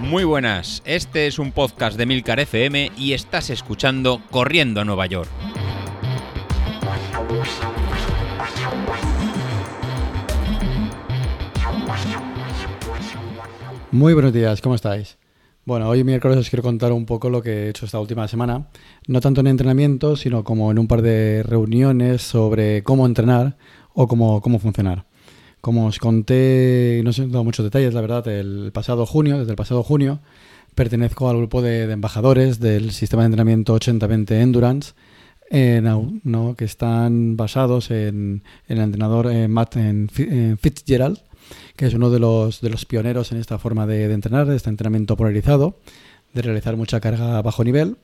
Muy buenas, este es un podcast de Milcar FM y estás escuchando Corriendo a Nueva York. Muy buenos días, ¿cómo estáis? Bueno, hoy miércoles os quiero contar un poco lo que he hecho esta última semana, no tanto en entrenamiento, sino como en un par de reuniones sobre cómo entrenar o cómo, cómo funcionar. Como os conté, no sé, dado muchos detalles, la verdad, el pasado junio, desde el pasado junio, pertenezco al grupo de, embajadores del sistema de entrenamiento 80-20 Endurance, ¿no? que están basados en, el entrenador eh, Matt Fitzgerald, que es uno de los, de los pioneros en esta forma de, entrenar, de este entrenamiento polarizado, de realizar mucha carga a bajo nivel,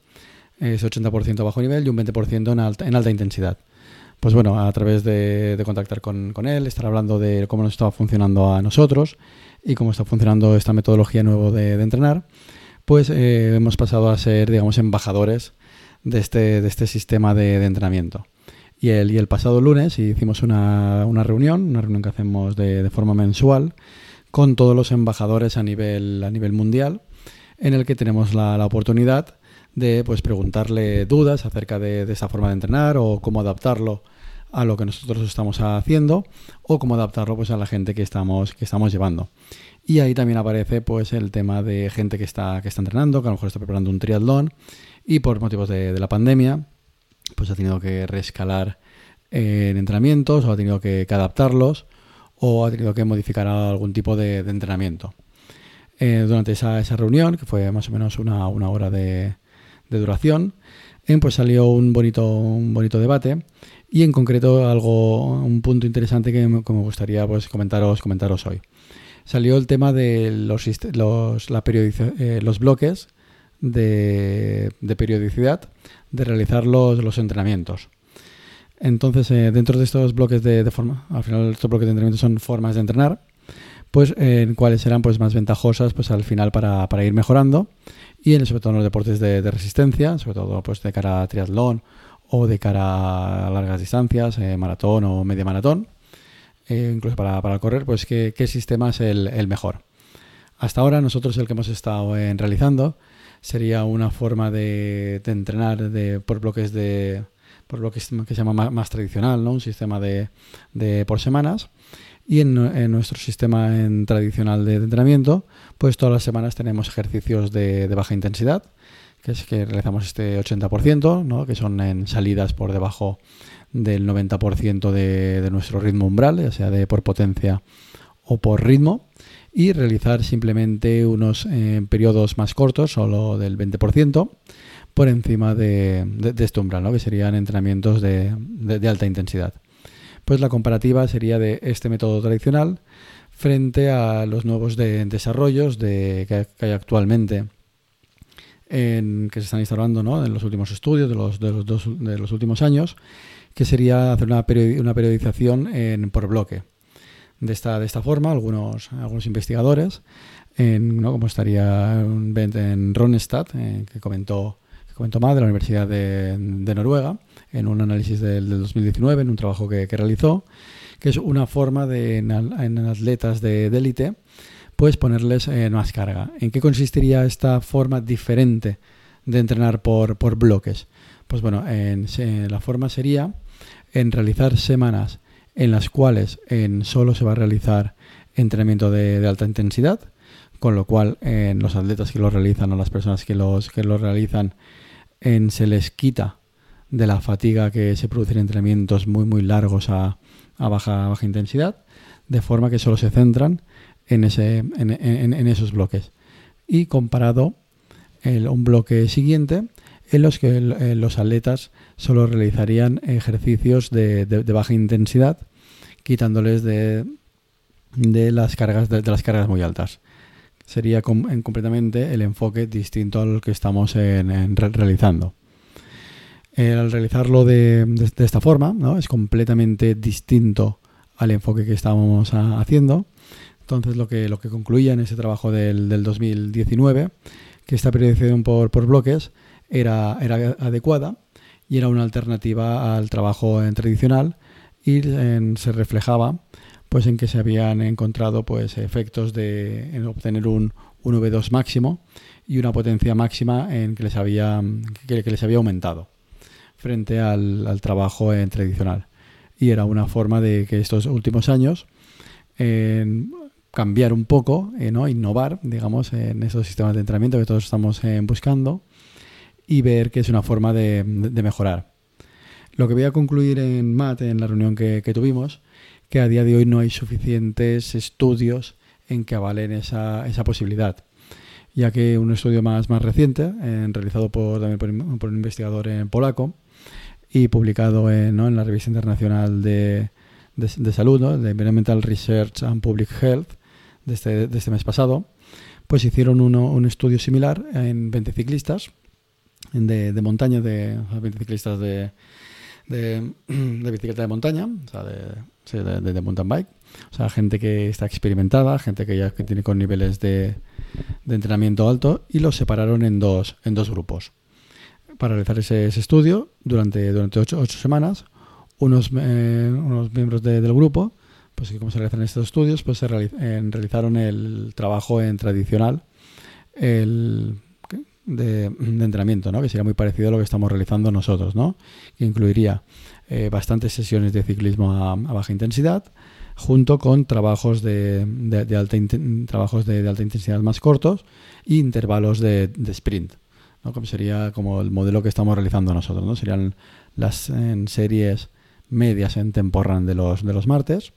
es 80% a bajo nivel y un 20% en alta, en alta intensidad pues bueno, a través de, contactar con, él, estar hablando de cómo nos estaba funcionando a nosotros y cómo está funcionando esta metodología nueva de, entrenar, pues eh, hemos pasado a ser, digamos, embajadores de este, de este sistema de, entrenamiento. Y el, y el pasado lunes hicimos una, reunión, una reunión que hacemos de, forma mensual, con todos los embajadores a nivel, a nivel mundial, en el que tenemos la, la oportunidad de pues, preguntarle dudas acerca de, de, esta forma de entrenar o cómo adaptarlo a lo que nosotros estamos haciendo o cómo adaptarlo pues a la gente que estamos, que estamos llevando. Y ahí también aparece pues el tema de gente que está, que está entrenando, que a lo mejor está preparando un triatlón y por motivos de, la pandemia pues ha tenido que rescalar en entrenamientos o ha tenido que, adaptarlos o ha tenido que modificar algún tipo de, entrenamiento. Eh, durante esa, esa, reunión, que fue más o menos una, hora de, duración, eh, pues salió un bonito, un bonito debate y en concreto algo, un punto interesante que me, gustaría pues, comentaros, comentaros hoy. Salió el tema de los, los, la eh, los bloques de, periodicidad de realizar los, los entrenamientos. Entonces, eh, dentro de estos bloques de, forma, al final estos bloques de entrenamiento son formas de entrenar, pues en cuáles serán pues más ventajosas pues al final para, ir mejorando y en, sobre todo en los deportes de, de, resistencia, sobre todo pues de cara a triatlón o de cara a largas distancias, eh, maratón o media maratón, eh, incluso para, para, correr, pues qué, sistema es el, mejor. Hasta ahora nosotros el que hemos estado eh, realizando sería una forma de, entrenar de, por bloques de por bloques que se llama más, tradicional, ¿no? un sistema de, por semanas. Y en, nuestro sistema en tradicional de entrenamiento, pues todas las semanas tenemos ejercicios de baja intensidad, que es que realizamos este 80%, ¿no? que son en salidas por debajo del 90% de, nuestro ritmo umbral, ya sea de por potencia o por ritmo, y realizar simplemente unos eh, periodos más cortos, solo del 20%, por encima de, este umbral, ¿no? que serían entrenamientos de, alta intensidad. Pues la comparativa sería de este método tradicional frente a los nuevos desarrollos que hay actualmente que se están instalando ¿no? en los últimos estudios de los, de los, dos, de los últimos años, que sería hacer una, una periodización en, por bloque. De esta, de esta forma, algunos, algunos investigadores, en, ¿no? como estaría en Ronestad, eh, que comentó que comentó más de la Universidad de, Noruega, en un análisis del, del, 2019, en un trabajo que, que, realizó, que es una forma de en, en atletas de élite pues ponerles eh, más carga. ¿En qué consistiría esta forma diferente de entrenar por, bloques? Pues bueno, en, la forma sería en realizar semanas en las cuales en solo se va a realizar entrenamiento de, alta intensidad, con lo cual en los atletas que lo realizan o las personas que los que lo realizan se les quita de la fatiga que se produce en entrenamientos muy muy largos a, a baja, baja intensidad, de forma que solo se centran en, ese, esos bloques. Y comparado un bloque siguiente en los que los atletas solo realizarían ejercicios de, baja intensidad, quitándoles de, las cargas de, las cargas muy altas. Sería completamente el enfoque distinto al que estamos realizando. al realizarlo de, esta forma, es completamente distinto al enfoque que estamos haciendo. Entonces lo que, lo que concluía en ese trabajo del, del 2019, que esta periodización por, por bloques era, era, adecuada y era una alternativa al trabajo tradicional y se reflejaba pues en que se habían encontrado pues efectos de en obtener un, un V2 máximo y una potencia máxima en que les había que, les había aumentado frente al, trabajo en tradicional. Y era una forma de que estos últimos años cambiar un poco, eh, ¿no? innovar, digamos, en esos sistemas de entrenamiento que todos estamos eh, buscando y ver que es una forma de, mejorar. Lo que voy a concluir en MAT, en la reunión que, tuvimos, que a día de hoy no hay suficientes estudios en que avalen esa, esa posibilidad, ya que un estudio más, más reciente, realizado por, también por, un investigador en polaco y publicado en, en la revista internacional de, de, salud, de Environmental Research and Public Health, este, de este mes pasado, pues hicieron uno, un estudio similar en 20 ciclistas de, de montaña, de 20 ciclistas de, bicicleta de montaña, o de, mountain bike. O sea, gente que está experimentada, gente que ya tiene con niveles de, entrenamiento alto y los separaron en dos, en dos grupos. Para realizar ese, estudio durante, durante ocho, ocho semanas, unos, eh, unos miembros del grupo, pues como se realizan estos estudios, pues se realizaron el trabajo en tradicional el, de, entrenamiento, ¿no? que sería muy parecido a lo que estamos realizando nosotros, ¿no? que incluiría eh, bastantes sesiones de ciclismo a, baja intensidad, junto con trabajos de, de, alta, trabajos de, alta intensidad más cortos e intervalos de, sprint. ¿no? Como sería como el modelo que estamos realizando nosotros. ¿no? Serían las series medias en temporran de los, de los martes,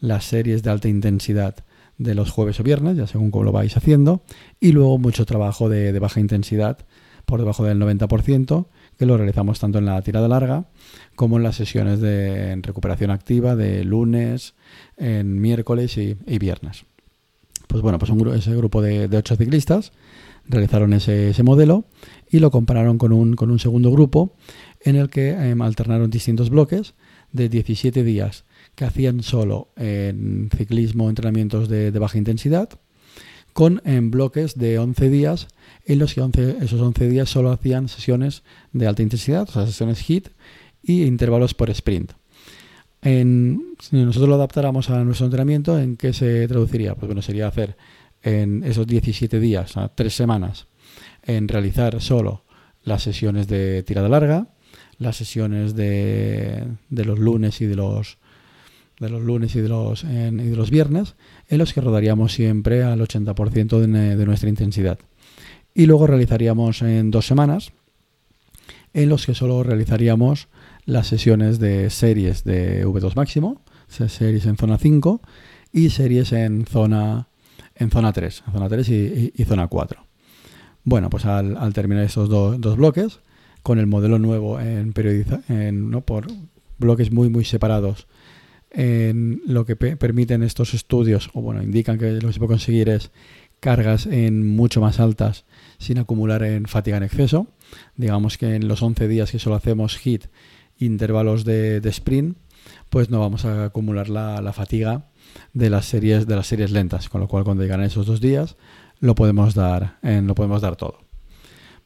las series de alta intensidad de los jueves o viernes, ya según cómo lo vais haciendo, y luego mucho trabajo de, baja intensidad por debajo del 90%, que lo realizamos tanto en la tirada larga como en las sesiones de recuperación activa de lunes, en miércoles y, viernes. Pues bueno, pues ese grupo de, ocho ciclistas realizaron ese, ese, modelo y lo compararon con un, con un segundo grupo en el que em, alternaron distintos bloques de 17 días que hacían solo en ciclismo entrenamientos de, baja intensidad, con en bloques de 11 días en los que esos 11 días solo hacían sesiones de alta intensidad, o sea, sesiones HIT y intervalos por sprint. Si nosotros lo adaptáramos a nuestro entrenamiento, ¿en qué se traduciría? Pues bueno, sería hacer en esos 17 días, tres semanas, en realizar solo las sesiones de tirada larga, las sesiones de los lunes y de los de los lunes y de los, y de los viernes, en los que rodaríamos siempre al 80% de, de, nuestra intensidad. Y luego realizaríamos en dos semanas, en los que solo realizaríamos las sesiones de series de V2 máximo, series en zona 5 y series en zona, en zona 3, zona 3 y, y, zona 4. Bueno, pues al, al terminar estos dos bloques, con el modelo nuevo en, en ¿no? por bloques muy muy separados lo que permiten estos estudios o bueno indican que lo que se puede conseguir es cargas en mucho más altas sin acumular en fatiga en exceso. Digamos que en los 11 días que solo hacemos hit intervalos de, sprint pues no vamos a acumular la, fatiga de las series de las series lentas. Con lo cual cuando llegan esos dos días lo podemos dar en, lo podemos dar todo.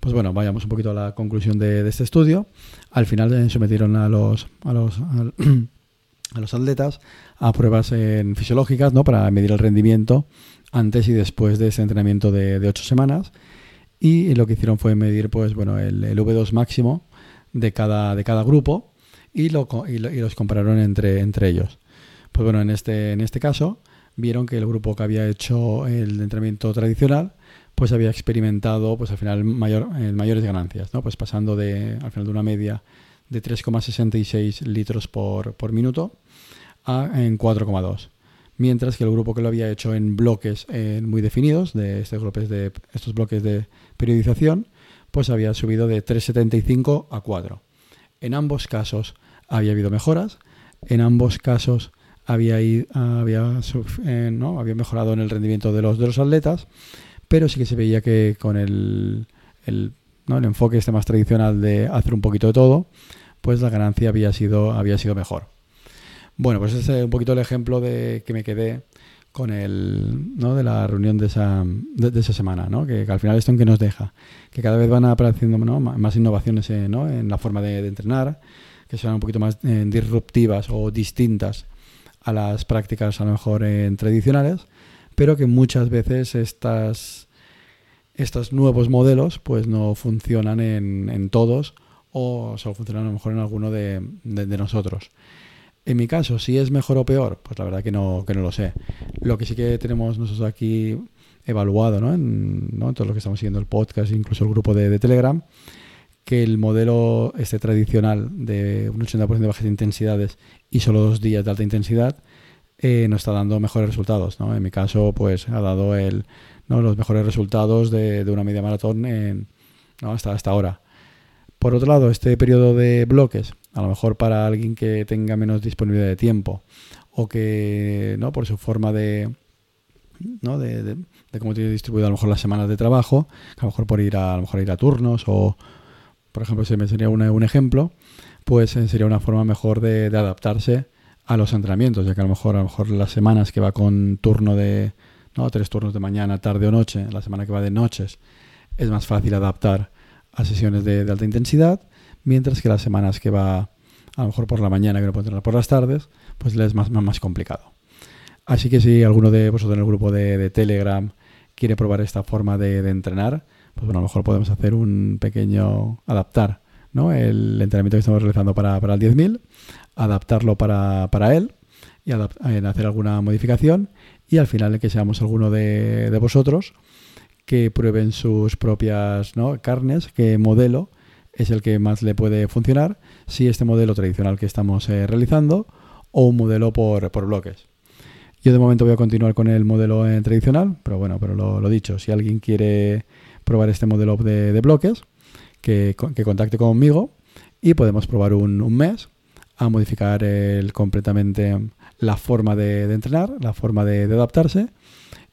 Pues bueno, vayamos un poquito a la conclusión de, este estudio. Al final eh, sometieron a a los, a los atletas a pruebas fisiológicas ¿no? para medir el rendimiento antes y después de ese entrenamiento de, ocho semanas. Y lo que hicieron fue medir pues, bueno, el, V2 máximo de cada, de cada grupo y, lo, y, los compararon entre, entre ellos. Pues bueno, en este, en este caso vieron que el grupo que había hecho el entrenamiento tradicional pues había experimentado pues al final mayor, eh, mayores ganancias, ¿no? Pues pasando de, al final de una media de 3,66 litros por, por, minuto a en 4,2. Mientras que el grupo que lo había hecho en bloques eh, muy definidos, de estos bloques de, estos bloques de periodización, pues había subido de 3,75 a 4. En ambos casos había habido mejoras, en ambos casos había, había, eh, ¿no? había mejorado en el rendimiento de los, de los atletas pero sí que se veía que con el, el, ¿no? el enfoque este más tradicional de hacer un poquito de todo, pues la ganancia había sido, había sido mejor. Bueno, pues ese es un poquito el ejemplo de que me quedé con el, ¿no? de la reunión de esa, de, esa semana, ¿no? que, al final esto en que nos deja, que cada vez van apareciendo ¿no? más innovaciones en, en la forma de, entrenar, que sean un poquito más eh, disruptivas o distintas a las prácticas a lo mejor en tradicionales, pero que muchas veces estas, estos nuevos modelos pues no funcionan en, todos o solo funcionan a lo mejor en alguno de, nosotros. En mi caso, si es mejor o peor, pues la verdad que no, que no lo sé. Lo que sí que tenemos nosotros aquí evaluado ¿no? En, ¿no? todo lo que estamos siguiendo el podcast, incluso el grupo de, de Telegram, que el modelo este tradicional de un 80% de bajas intensidades y solo dos días de alta intensidad eh, nos está dando mejores resultados. ¿no? En mi caso, pues ha dado el, ¿no? los mejores resultados de, una media maratón en, ¿no? hasta, hasta ahora. Por otro lado, este periodo de bloques, a lo mejor para alguien que tenga menos disponibilidad de tiempo o que, ¿no? por su forma de, ¿no? de, de, cómo tiene distribuido a lo mejor las semanas de trabajo, a lo mejor por ir a, a lo mejor ir a turnos o, por ejemplo, si me sería un ejemplo, pues eh, sería una forma mejor de, adaptarse a los entrenamientos, ya que a lo mejor a lo mejor las semanas que va con turno de no tres turnos de mañana, tarde o noche, la semana que va de noches, es más fácil adaptar a sesiones de, alta intensidad, mientras que las semanas que va a lo mejor por la mañana que no puede entrenar por las tardes, pues le es más, más, complicado. Así que si alguno de vosotros en el grupo de, Telegram quiere probar esta forma de entrenar, pues bueno, a lo mejor podemos hacer un pequeño adaptar ¿no? el entrenamiento que estamos realizando para, para el 10.000, adaptarlo para, para él y hacer alguna modificación y al final que seamos alguno de, de vosotros que prueben sus propias ¿no? carnes, qué modelo es el que más le puede funcionar, si este modelo tradicional que estamos eh, realizando o un modelo por, por, bloques. Yo de momento voy a continuar con el modelo eh, tradicional, pero bueno, pero lo, dicho, si alguien quiere probar este modelo de, bloques, que, contacte conmigo y podemos probar un, mes a modificar completamente la forma de, entrenar, la forma de, adaptarse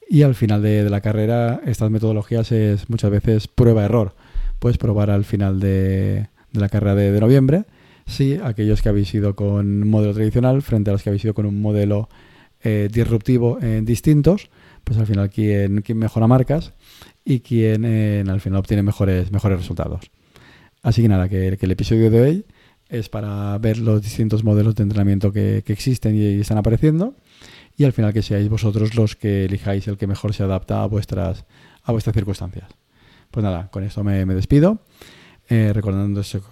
y al final de, la carrera estas metodologías es muchas veces prueba-error. Puedes probar al final de, la carrera de, noviembre si aquellos que habéis ido con un modelo tradicional frente a los que habéis ido con un modelo eh, disruptivo en distintos, pues al final quién, quién mejora marcas y quien eh, al final obtiene mejores, mejores resultados. Así que nada, que, el episodio de hoy es para ver los distintos modelos de entrenamiento que, existen y, están apareciendo y al final que seáis vosotros los que elijáis el que mejor se adapta a vuestras, a vuestras circunstancias. Pues nada, con esto me, despido, eh,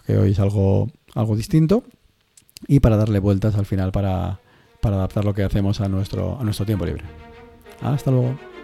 que hoy es algo, algo distinto y para darle vueltas al final para, para adaptar lo que hacemos a nuestro, a nuestro tiempo libre. Hasta luego.